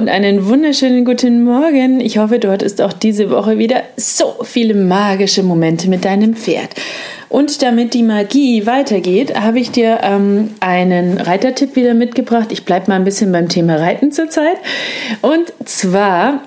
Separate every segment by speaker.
Speaker 1: Und einen wunderschönen guten Morgen. Ich hoffe, du hattest auch diese Woche wieder so viele magische Momente mit deinem Pferd. Und damit die Magie weitergeht, habe ich dir ähm, einen Reitertipp wieder mitgebracht. Ich bleibe mal ein bisschen beim Thema Reiten zurzeit. Und zwar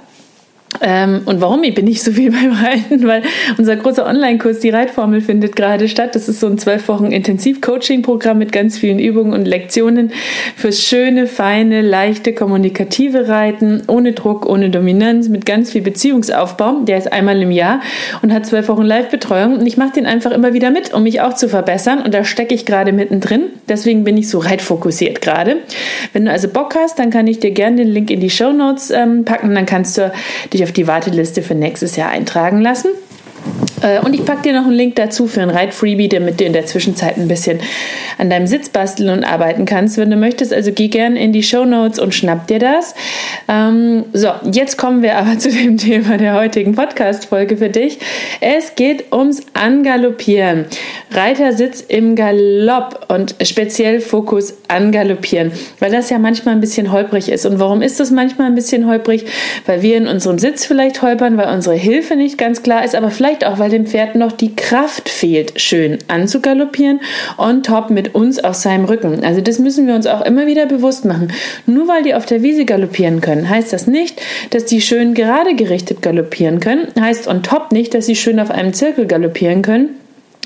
Speaker 1: ähm, und warum bin ich so viel beim Reiten? Weil unser großer Online-Kurs, die Reitformel, findet gerade statt. Das ist so ein zwölf Wochen Intensiv-Coaching-Programm mit ganz vielen Übungen und Lektionen fürs schöne, feine, leichte, kommunikative Reiten, ohne Druck, ohne Dominanz, mit ganz viel Beziehungsaufbau. Der ist einmal im Jahr und hat zwölf Wochen Live-Betreuung. Und ich mache den einfach immer wieder mit, um mich auch zu verbessern. Und da stecke ich gerade mittendrin. Deswegen bin ich so reitfokussiert gerade. Wenn du also Bock hast, dann kann ich dir gerne den Link in die Show Notes ähm, packen. Dann kannst du dich auf die Warteliste für nächstes Jahr eintragen lassen. Äh, und ich packe dir noch einen Link dazu für ein Ride-Freebie, damit du in der Zwischenzeit ein bisschen an deinem Sitz basteln und arbeiten kannst, wenn du möchtest. Also geh gerne in die Show Notes und schnapp dir das. Ähm, so, jetzt kommen wir aber zu dem Thema der heutigen Podcast-Folge für dich. Es geht ums Angaloppieren. Reitersitz im Galopp und speziell Fokus Angaloppieren, weil das ja manchmal ein bisschen holprig ist. Und warum ist das manchmal ein bisschen holprig? Weil wir in unserem Sitz vielleicht holpern, weil unsere Hilfe nicht ganz klar ist, aber vielleicht auch, weil dem Pferd noch die Kraft fehlt, schön anzugaloppieren on top mit uns auf seinem Rücken. Also das müssen wir uns auch immer wieder bewusst machen. Nur weil die auf der Wiese galoppieren können, heißt das nicht, dass die schön gerade gerichtet galoppieren können. Heißt on top nicht, dass sie schön auf einem Zirkel galoppieren können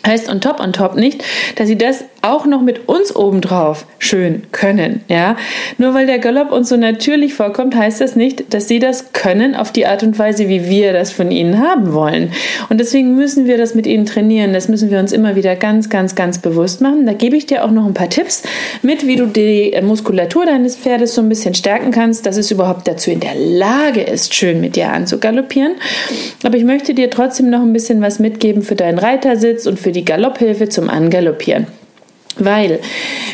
Speaker 1: heißt on top on top nicht, dass sie das auch noch mit uns obendrauf schön können. Ja? Nur weil der Galopp uns so natürlich vorkommt, heißt das nicht, dass sie das können auf die Art und Weise, wie wir das von ihnen haben wollen. Und deswegen müssen wir das mit ihnen trainieren. Das müssen wir uns immer wieder ganz, ganz, ganz bewusst machen. Da gebe ich dir auch noch ein paar Tipps mit, wie du die Muskulatur deines Pferdes so ein bisschen stärken kannst, dass es überhaupt dazu in der Lage ist, schön mit dir anzugaloppieren. Aber ich möchte dir trotzdem noch ein bisschen was mitgeben für deinen Reitersitz und für die Galopphilfe zum Angaloppieren weil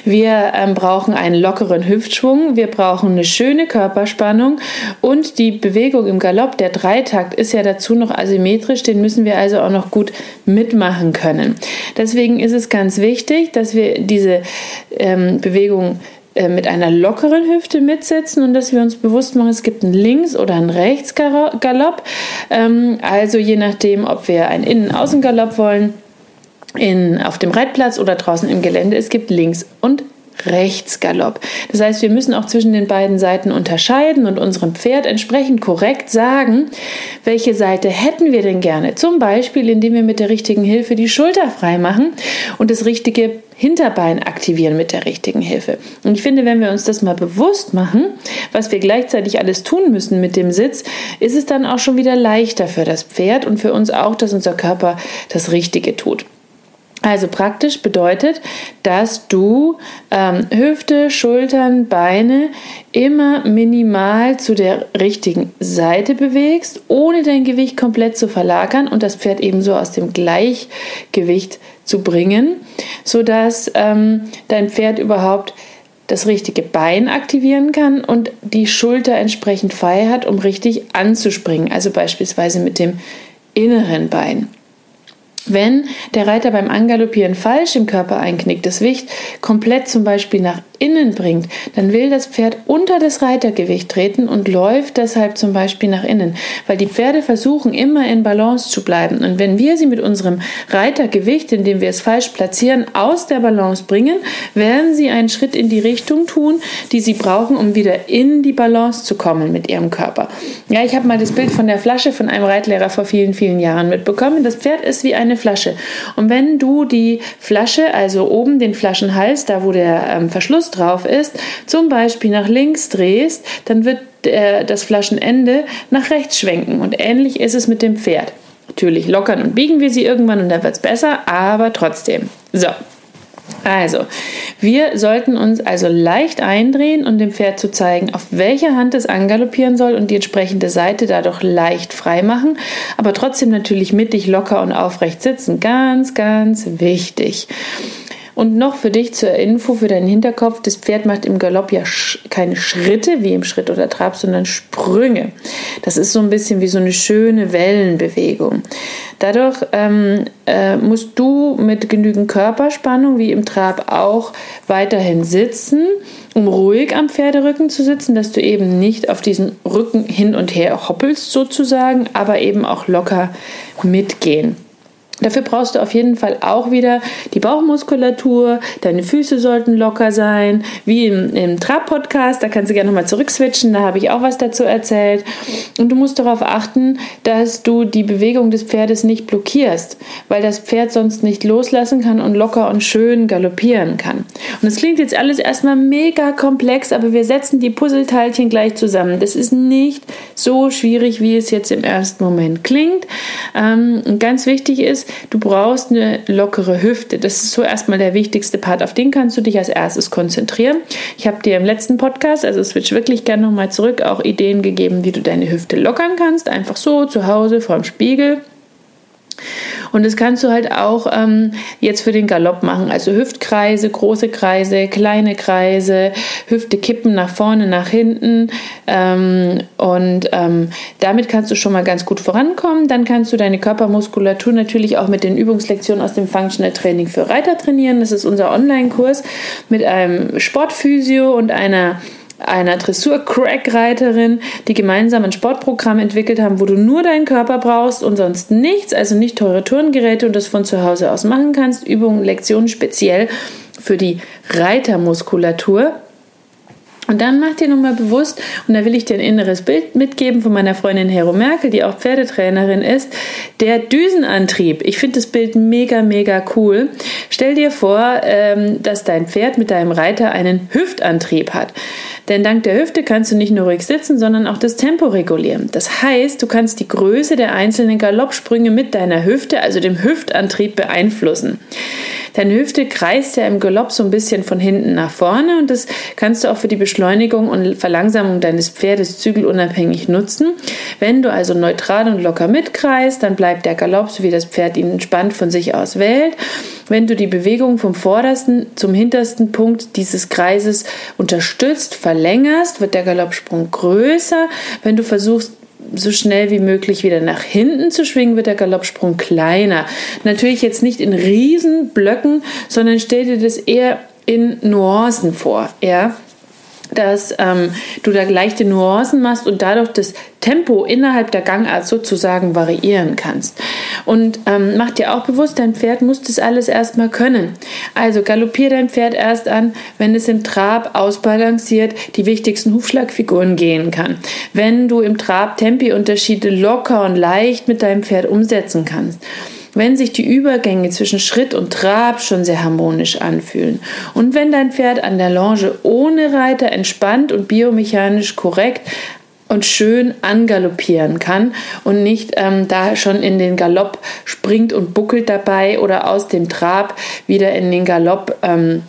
Speaker 1: wir ähm, brauchen einen lockeren Hüftschwung, wir brauchen eine schöne Körperspannung und die Bewegung im Galopp, der Dreitakt, ist ja dazu noch asymmetrisch, den müssen wir also auch noch gut mitmachen können. Deswegen ist es ganz wichtig, dass wir diese ähm, Bewegung äh, mit einer lockeren Hüfte mitsetzen und dass wir uns bewusst machen, es gibt einen Links- oder einen Rechtsgalopp. Ähm, also je nachdem, ob wir einen Innen-Außen-Galopp wollen, in, auf dem Reitplatz oder draußen im Gelände. Es gibt Links- und Rechtsgalopp. Das heißt, wir müssen auch zwischen den beiden Seiten unterscheiden und unserem Pferd entsprechend korrekt sagen, welche Seite hätten wir denn gerne. Zum Beispiel, indem wir mit der richtigen Hilfe die Schulter frei machen und das richtige Hinterbein aktivieren mit der richtigen Hilfe. Und ich finde, wenn wir uns das mal bewusst machen, was wir gleichzeitig alles tun müssen mit dem Sitz, ist es dann auch schon wieder leichter für das Pferd und für uns auch, dass unser Körper das Richtige tut. Also praktisch bedeutet, dass du ähm, Hüfte, Schultern, Beine immer minimal zu der richtigen Seite bewegst, ohne dein Gewicht komplett zu verlagern und das Pferd ebenso aus dem Gleichgewicht zu bringen, sodass ähm, dein Pferd überhaupt das richtige Bein aktivieren kann und die Schulter entsprechend frei hat, um richtig anzuspringen, also beispielsweise mit dem inneren Bein. Wenn der Reiter beim Angaloppieren falsch im Körper einknickt, das Wicht komplett zum Beispiel nach innen bringt, dann will das Pferd unter das Reitergewicht treten und läuft deshalb zum Beispiel nach innen, weil die Pferde versuchen immer in Balance zu bleiben. Und wenn wir sie mit unserem Reitergewicht, indem wir es falsch platzieren, aus der Balance bringen, werden sie einen Schritt in die Richtung tun, die sie brauchen, um wieder in die Balance zu kommen mit ihrem Körper. Ja, ich habe mal das Bild von der Flasche von einem Reitlehrer vor vielen, vielen Jahren mitbekommen. Das Pferd ist wie eine Flasche. Und wenn du die Flasche, also oben den Flaschenhals, da wo der ähm, Verschluss drauf ist, zum Beispiel nach links drehst, dann wird äh, das Flaschenende nach rechts schwenken. Und ähnlich ist es mit dem Pferd. Natürlich lockern und biegen wir sie irgendwann und dann wird es besser, aber trotzdem. So, also, wir sollten uns also leicht eindrehen und dem Pferd zu zeigen, auf welcher Hand es angaloppieren soll und die entsprechende Seite dadurch leicht frei machen, aber trotzdem natürlich mittig locker und aufrecht sitzen. Ganz, ganz wichtig. Und noch für dich zur Info, für deinen Hinterkopf, das Pferd macht im Galopp ja keine Schritte wie im Schritt oder Trab, sondern Sprünge. Das ist so ein bisschen wie so eine schöne Wellenbewegung. Dadurch ähm, äh, musst du mit genügend Körperspannung wie im Trab auch weiterhin sitzen, um ruhig am Pferderücken zu sitzen, dass du eben nicht auf diesen Rücken hin und her hoppelst sozusagen, aber eben auch locker mitgehen. Dafür brauchst du auf jeden Fall auch wieder die Bauchmuskulatur, deine Füße sollten locker sein, wie im, im Trab-Podcast, da kannst du gerne nochmal zurückswitchen, da habe ich auch was dazu erzählt. Und du musst darauf achten, dass du die Bewegung des Pferdes nicht blockierst, weil das Pferd sonst nicht loslassen kann und locker und schön galoppieren kann. Und es klingt jetzt alles erstmal mega komplex, aber wir setzen die Puzzleteilchen gleich zusammen. Das ist nicht so schwierig, wie es jetzt im ersten Moment klingt. Ähm, ganz wichtig ist, du brauchst eine lockere Hüfte. Das ist so erstmal der wichtigste Part. Auf den kannst du dich als erstes konzentrieren. Ich habe dir im letzten Podcast, also switch wirklich gerne nochmal zurück, auch Ideen gegeben, wie du deine Hüfte lockern kannst. Einfach so zu Hause vorm Spiegel. Und das kannst du halt auch ähm, jetzt für den Galopp machen. Also Hüftkreise, große Kreise, kleine Kreise, Hüfte kippen nach vorne, nach hinten. Ähm, und ähm, damit kannst du schon mal ganz gut vorankommen. Dann kannst du deine Körpermuskulatur natürlich auch mit den Übungslektionen aus dem Functional Training für Reiter trainieren. Das ist unser Online-Kurs mit einem Sportphysio und einer einer Dressur-Crack-Reiterin, die gemeinsam ein Sportprogramm entwickelt haben, wo du nur deinen Körper brauchst und sonst nichts, also nicht teure Turngeräte und das von zu Hause aus machen kannst. Übungen, Lektionen speziell für die Reitermuskulatur. Und dann mach dir nochmal bewusst, und da will ich dir ein inneres Bild mitgeben von meiner Freundin Hero Merkel, die auch Pferdetrainerin ist, der Düsenantrieb. Ich finde das Bild mega, mega cool. Stell dir vor, ähm, dass dein Pferd mit deinem Reiter einen Hüftantrieb hat. Denn dank der Hüfte kannst du nicht nur ruhig sitzen, sondern auch das Tempo regulieren. Das heißt, du kannst die Größe der einzelnen Galoppsprünge mit deiner Hüfte, also dem Hüftantrieb, beeinflussen. Deine Hüfte kreist ja im Galopp so ein bisschen von hinten nach vorne und das kannst du auch für die Beschleunigung und Verlangsamung deines Pferdes zügelunabhängig nutzen. Wenn du also neutral und locker mitkreist, dann bleibt der Galopp, so wie das Pferd ihn entspannt von sich aus wählt. Wenn du die Bewegung vom vordersten zum hintersten Punkt dieses Kreises unterstützt, verlängerst, wird der Galoppsprung größer. Wenn du versuchst, so schnell wie möglich wieder nach hinten zu schwingen, wird der Galoppsprung kleiner. Natürlich jetzt nicht in Riesenblöcken, sondern stell dir das eher in Nuancen vor, ja dass ähm, du da leichte Nuancen machst und dadurch das Tempo innerhalb der Gangart sozusagen variieren kannst. Und ähm, mach dir auch bewusst, dein Pferd muss das alles erstmal können. Also galoppier dein Pferd erst an, wenn es im Trab ausbalanciert die wichtigsten Hufschlagfiguren gehen kann. Wenn du im Trab Tempiunterschiede locker und leicht mit deinem Pferd umsetzen kannst wenn sich die Übergänge zwischen Schritt und Trab schon sehr harmonisch anfühlen. Und wenn dein Pferd an der Longe ohne Reiter entspannt und biomechanisch korrekt und schön angaloppieren kann und nicht ähm, da schon in den Galopp springt und buckelt dabei oder aus dem Trab wieder in den Galopp ähm,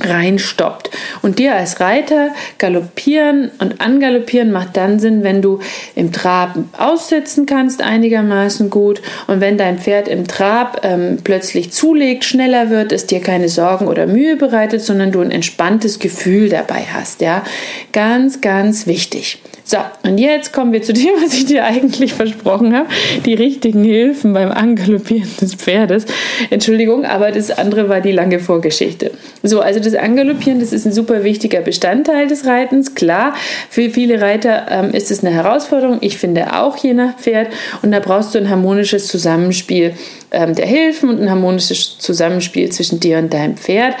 Speaker 1: reinstoppt. Und dir als Reiter galoppieren und angaloppieren macht dann Sinn, wenn du im Trab aussitzen kannst einigermaßen gut und wenn dein Pferd im Trab ähm, plötzlich zulegt, schneller wird, es dir keine Sorgen oder Mühe bereitet, sondern du ein entspanntes Gefühl dabei hast. Ja, ganz, ganz wichtig. So, und jetzt kommen wir zu dem, was ich dir eigentlich versprochen habe. Die richtigen Hilfen beim Angaloppieren des Pferdes. Entschuldigung, aber das andere war die lange Vorgeschichte. So, also das Angaloppieren, das ist ein super wichtiger Bestandteil des Reitens. Klar, für viele Reiter ähm, ist es eine Herausforderung. Ich finde auch je nach Pferd. Und da brauchst du ein harmonisches Zusammenspiel ähm, der Hilfen und ein harmonisches Zusammenspiel zwischen dir und deinem Pferd,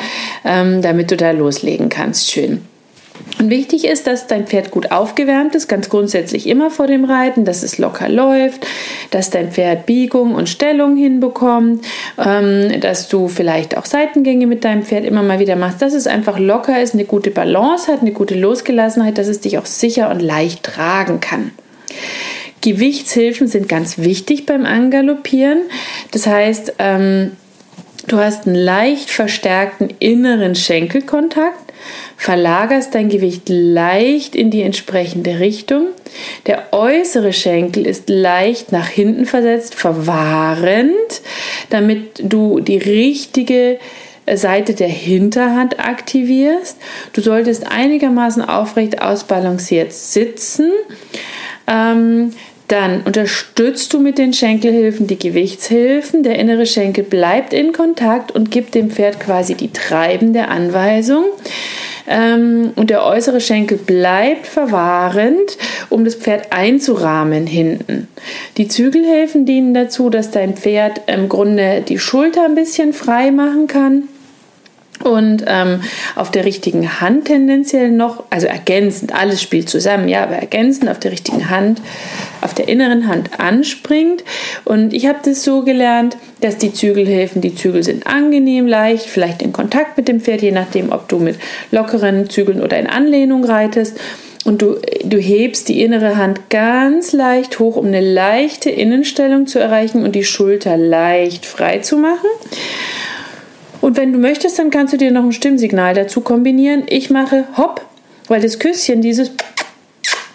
Speaker 1: ähm, damit du da loslegen kannst. Schön. Und wichtig ist, dass dein Pferd gut aufgewärmt ist, ganz grundsätzlich immer vor dem Reiten, dass es locker läuft, dass dein Pferd Biegung und Stellung hinbekommt, ähm, dass du vielleicht auch Seitengänge mit deinem Pferd immer mal wieder machst, dass es einfach locker ist, eine gute Balance hat, eine gute Losgelassenheit, dass es dich auch sicher und leicht tragen kann. Gewichtshilfen sind ganz wichtig beim Angaloppieren. Das heißt, ähm, du hast einen leicht verstärkten inneren Schenkelkontakt verlagerst dein Gewicht leicht in die entsprechende Richtung. Der äußere Schenkel ist leicht nach hinten versetzt, verwahrend, damit du die richtige Seite der Hinterhand aktivierst. Du solltest einigermaßen aufrecht ausbalanciert sitzen. Ähm, dann unterstützt du mit den Schenkelhilfen die Gewichtshilfen. Der innere Schenkel bleibt in Kontakt und gibt dem Pferd quasi die treibende Anweisung. Ähm, und der äußere Schenkel bleibt verwahrend, um das Pferd einzurahmen hinten. Die Zügelhilfen dienen dazu, dass dein Pferd im Grunde die Schulter ein bisschen frei machen kann und ähm, auf der richtigen Hand tendenziell noch, also ergänzend, alles spielt zusammen, ja, aber ergänzend auf der richtigen Hand, auf der inneren Hand anspringt. Und ich habe das so gelernt, dass die Zügelhilfen, die Zügel sind angenehm, leicht, vielleicht in Kontakt mit dem Pferd, je nachdem, ob du mit lockeren Zügeln oder in Anlehnung reitest. Und du, du hebst die innere Hand ganz leicht hoch, um eine leichte Innenstellung zu erreichen und die Schulter leicht frei zu machen. Und wenn du möchtest, dann kannst du dir noch ein Stimmsignal dazu kombinieren. Ich mache Hopp, weil das Küsschen, dieses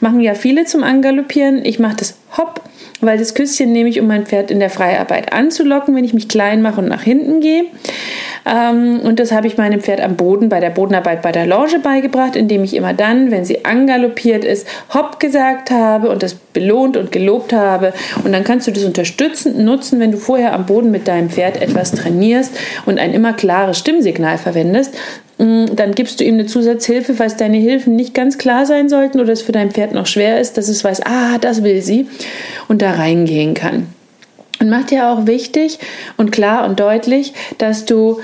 Speaker 1: machen ja viele zum Angaloppieren. Ich mache das Hopp, weil das Küsschen nehme ich, um mein Pferd in der Freiarbeit anzulocken, wenn ich mich klein mache und nach hinten gehe. Ähm, und das habe ich meinem Pferd am Boden bei der Bodenarbeit bei der Longe beigebracht, indem ich immer dann, wenn sie angaloppiert ist, hopp gesagt habe und das belohnt und gelobt habe. Und dann kannst du das unterstützend nutzen, wenn du vorher am Boden mit deinem Pferd etwas trainierst und ein immer klares Stimmsignal verwendest. Mm, dann gibst du ihm eine Zusatzhilfe, falls deine Hilfen nicht ganz klar sein sollten oder es für dein Pferd noch schwer ist, dass es weiß, ah, das will sie und da reingehen kann. Und macht ja auch wichtig und klar und deutlich, dass du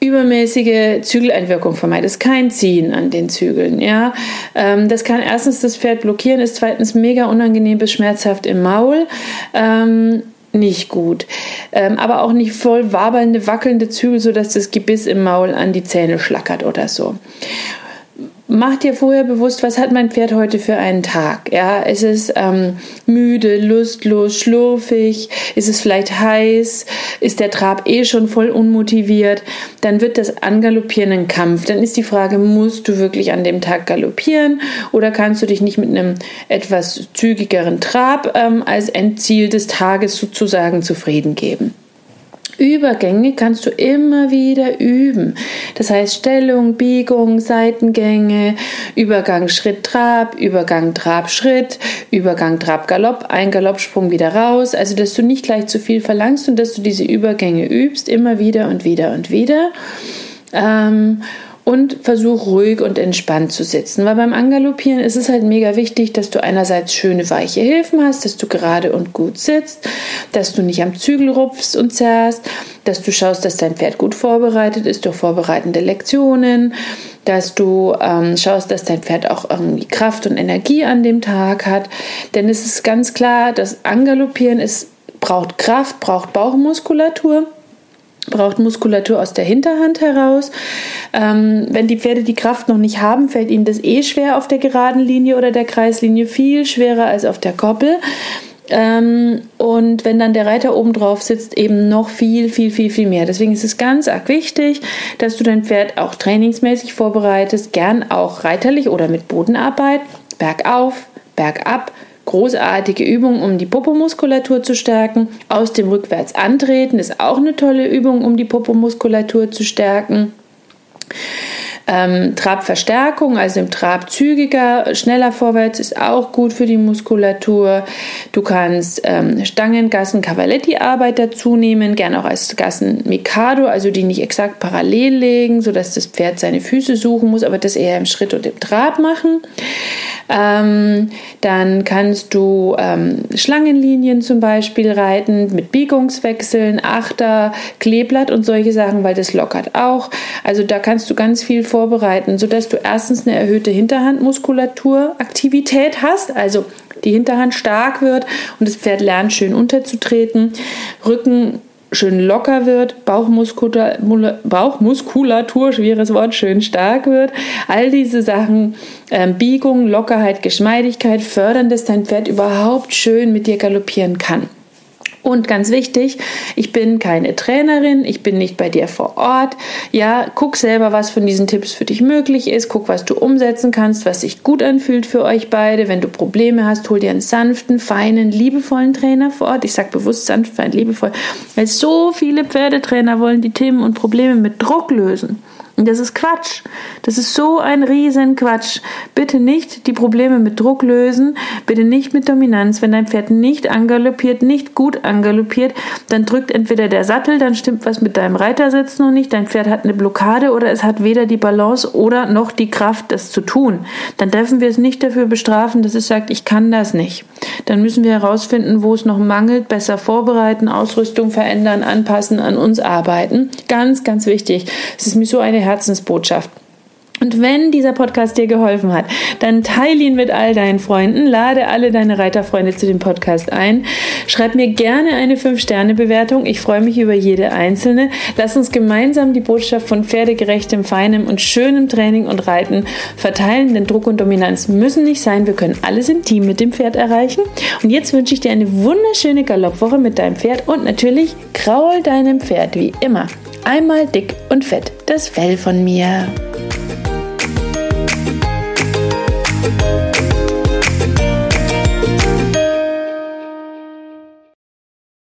Speaker 1: übermäßige Zügeleinwirkung vermeidest, kein Ziehen an den Zügeln. Ja, ähm, das kann erstens das Pferd blockieren, ist zweitens mega unangenehm bis schmerzhaft im Maul. Ähm, nicht gut. Ähm, aber auch nicht voll wabernde, wackelnde Zügel, sodass das Gebiss im Maul an die Zähne schlackert oder so mach dir vorher bewusst, was hat mein Pferd heute für einen Tag. Ja, ist es ähm, müde, lustlos, schlurfig? Ist es vielleicht heiß? Ist der Trab eh schon voll unmotiviert? Dann wird das Angaloppieren ein Kampf. Dann ist die Frage, musst du wirklich an dem Tag galoppieren oder kannst du dich nicht mit einem etwas zügigeren Trab ähm, als Endziel des Tages sozusagen zufrieden geben? Übergänge kannst du immer wieder üben. Das heißt Stellung, Biegung, Seitengänge, Übergang Schritt Trab, Übergang Trab Schritt, Übergang Trab Galopp, ein Galoppsprung wieder raus. Also dass du nicht gleich zu viel verlangst und dass du diese Übergänge übst immer wieder und wieder und wieder. Ähm, und versuch ruhig und entspannt zu sitzen. Weil beim Angaloppieren ist es halt mega wichtig, dass du einerseits schöne weiche Hilfen hast, dass du gerade und gut sitzt, dass du nicht am Zügel rupfst und zerrst, dass du schaust, dass dein Pferd gut vorbereitet ist durch vorbereitende Lektionen, dass du ähm, schaust, dass dein Pferd auch irgendwie Kraft und Energie an dem Tag hat. Denn es ist ganz klar, das Angaloppieren ist, braucht Kraft, braucht Bauchmuskulatur braucht Muskulatur aus der Hinterhand heraus. Ähm, wenn die Pferde die Kraft noch nicht haben, fällt ihnen das eh schwer auf der geraden Linie oder der Kreislinie, viel schwerer als auf der Koppel. Ähm, und wenn dann der Reiter oben drauf sitzt, eben noch viel, viel, viel, viel mehr. Deswegen ist es ganz arg wichtig, dass du dein Pferd auch trainingsmäßig vorbereitest, gern auch reiterlich oder mit Bodenarbeit, bergauf, bergab, großartige Übung, um die Popomuskulatur zu stärken. Aus dem Rückwärts antreten ist auch eine tolle Übung, um die Popomuskulatur zu stärken. Ähm, Trabverstärkung, also im Trab zügiger, schneller vorwärts ist auch gut für die Muskulatur. Du kannst ähm, Stangen, Gassen, Cavaletti-Arbeit dazu nehmen, gerne auch als Gassen Mikado, also die nicht exakt parallel legen, sodass das Pferd seine Füße suchen muss, aber das eher im Schritt und im Trab machen. Ähm, dann kannst du ähm, Schlangenlinien zum Beispiel reiten mit Biegungswechseln, Achter, Kleeblatt und solche Sachen, weil das lockert auch. Also da kannst du ganz viel vorbereiten, sodass du erstens eine erhöhte Hinterhandmuskulaturaktivität hast, also die Hinterhand stark wird und das Pferd lernt schön unterzutreten. Rücken schön locker wird, Bauchmuskulatur, Bauchmuskulatur, schweres Wort, schön stark wird. All diese Sachen, ähm, Biegung, Lockerheit, Geschmeidigkeit fördern, dass dein Pferd überhaupt schön mit dir galoppieren kann. Und ganz wichtig, ich bin keine Trainerin, ich bin nicht bei dir vor Ort. Ja, guck selber, was von diesen Tipps für dich möglich ist, guck, was du umsetzen kannst, was sich gut anfühlt für euch beide. Wenn du Probleme hast, hol dir einen sanften, feinen, liebevollen Trainer vor Ort. Ich sage bewusst sanft, fein, liebevoll, weil so viele Pferdetrainer wollen die Themen und Probleme mit Druck lösen. Das ist Quatsch. Das ist so ein riesen Quatsch. Bitte nicht die Probleme mit Druck lösen, bitte nicht mit Dominanz. Wenn dein Pferd nicht angaloppiert, nicht gut angaloppiert, dann drückt entweder der Sattel, dann stimmt was mit deinem Reitersitz noch nicht, dein Pferd hat eine Blockade oder es hat weder die Balance oder noch die Kraft, das zu tun. Dann dürfen wir es nicht dafür bestrafen, dass es sagt, ich kann das nicht. Dann müssen wir herausfinden, wo es noch mangelt, besser vorbereiten, Ausrüstung verändern, anpassen, an uns arbeiten. Ganz, ganz wichtig. Es ist mir so eine Herzensbotschaft. Und wenn dieser Podcast dir geholfen hat, dann teile ihn mit all deinen Freunden, lade alle deine Reiterfreunde zu dem Podcast ein, schreib mir gerne eine 5-Sterne-Bewertung. Ich freue mich über jede einzelne. Lass uns gemeinsam die Botschaft von pferdegerechtem, feinem und schönem Training und Reiten verteilen, denn Druck und Dominanz müssen nicht sein. Wir können alles im Team mit dem Pferd erreichen. Und jetzt wünsche ich dir eine wunderschöne Galoppwoche mit deinem Pferd und natürlich kraul deinem Pferd wie immer Einmal dick und fett das Fell von mir.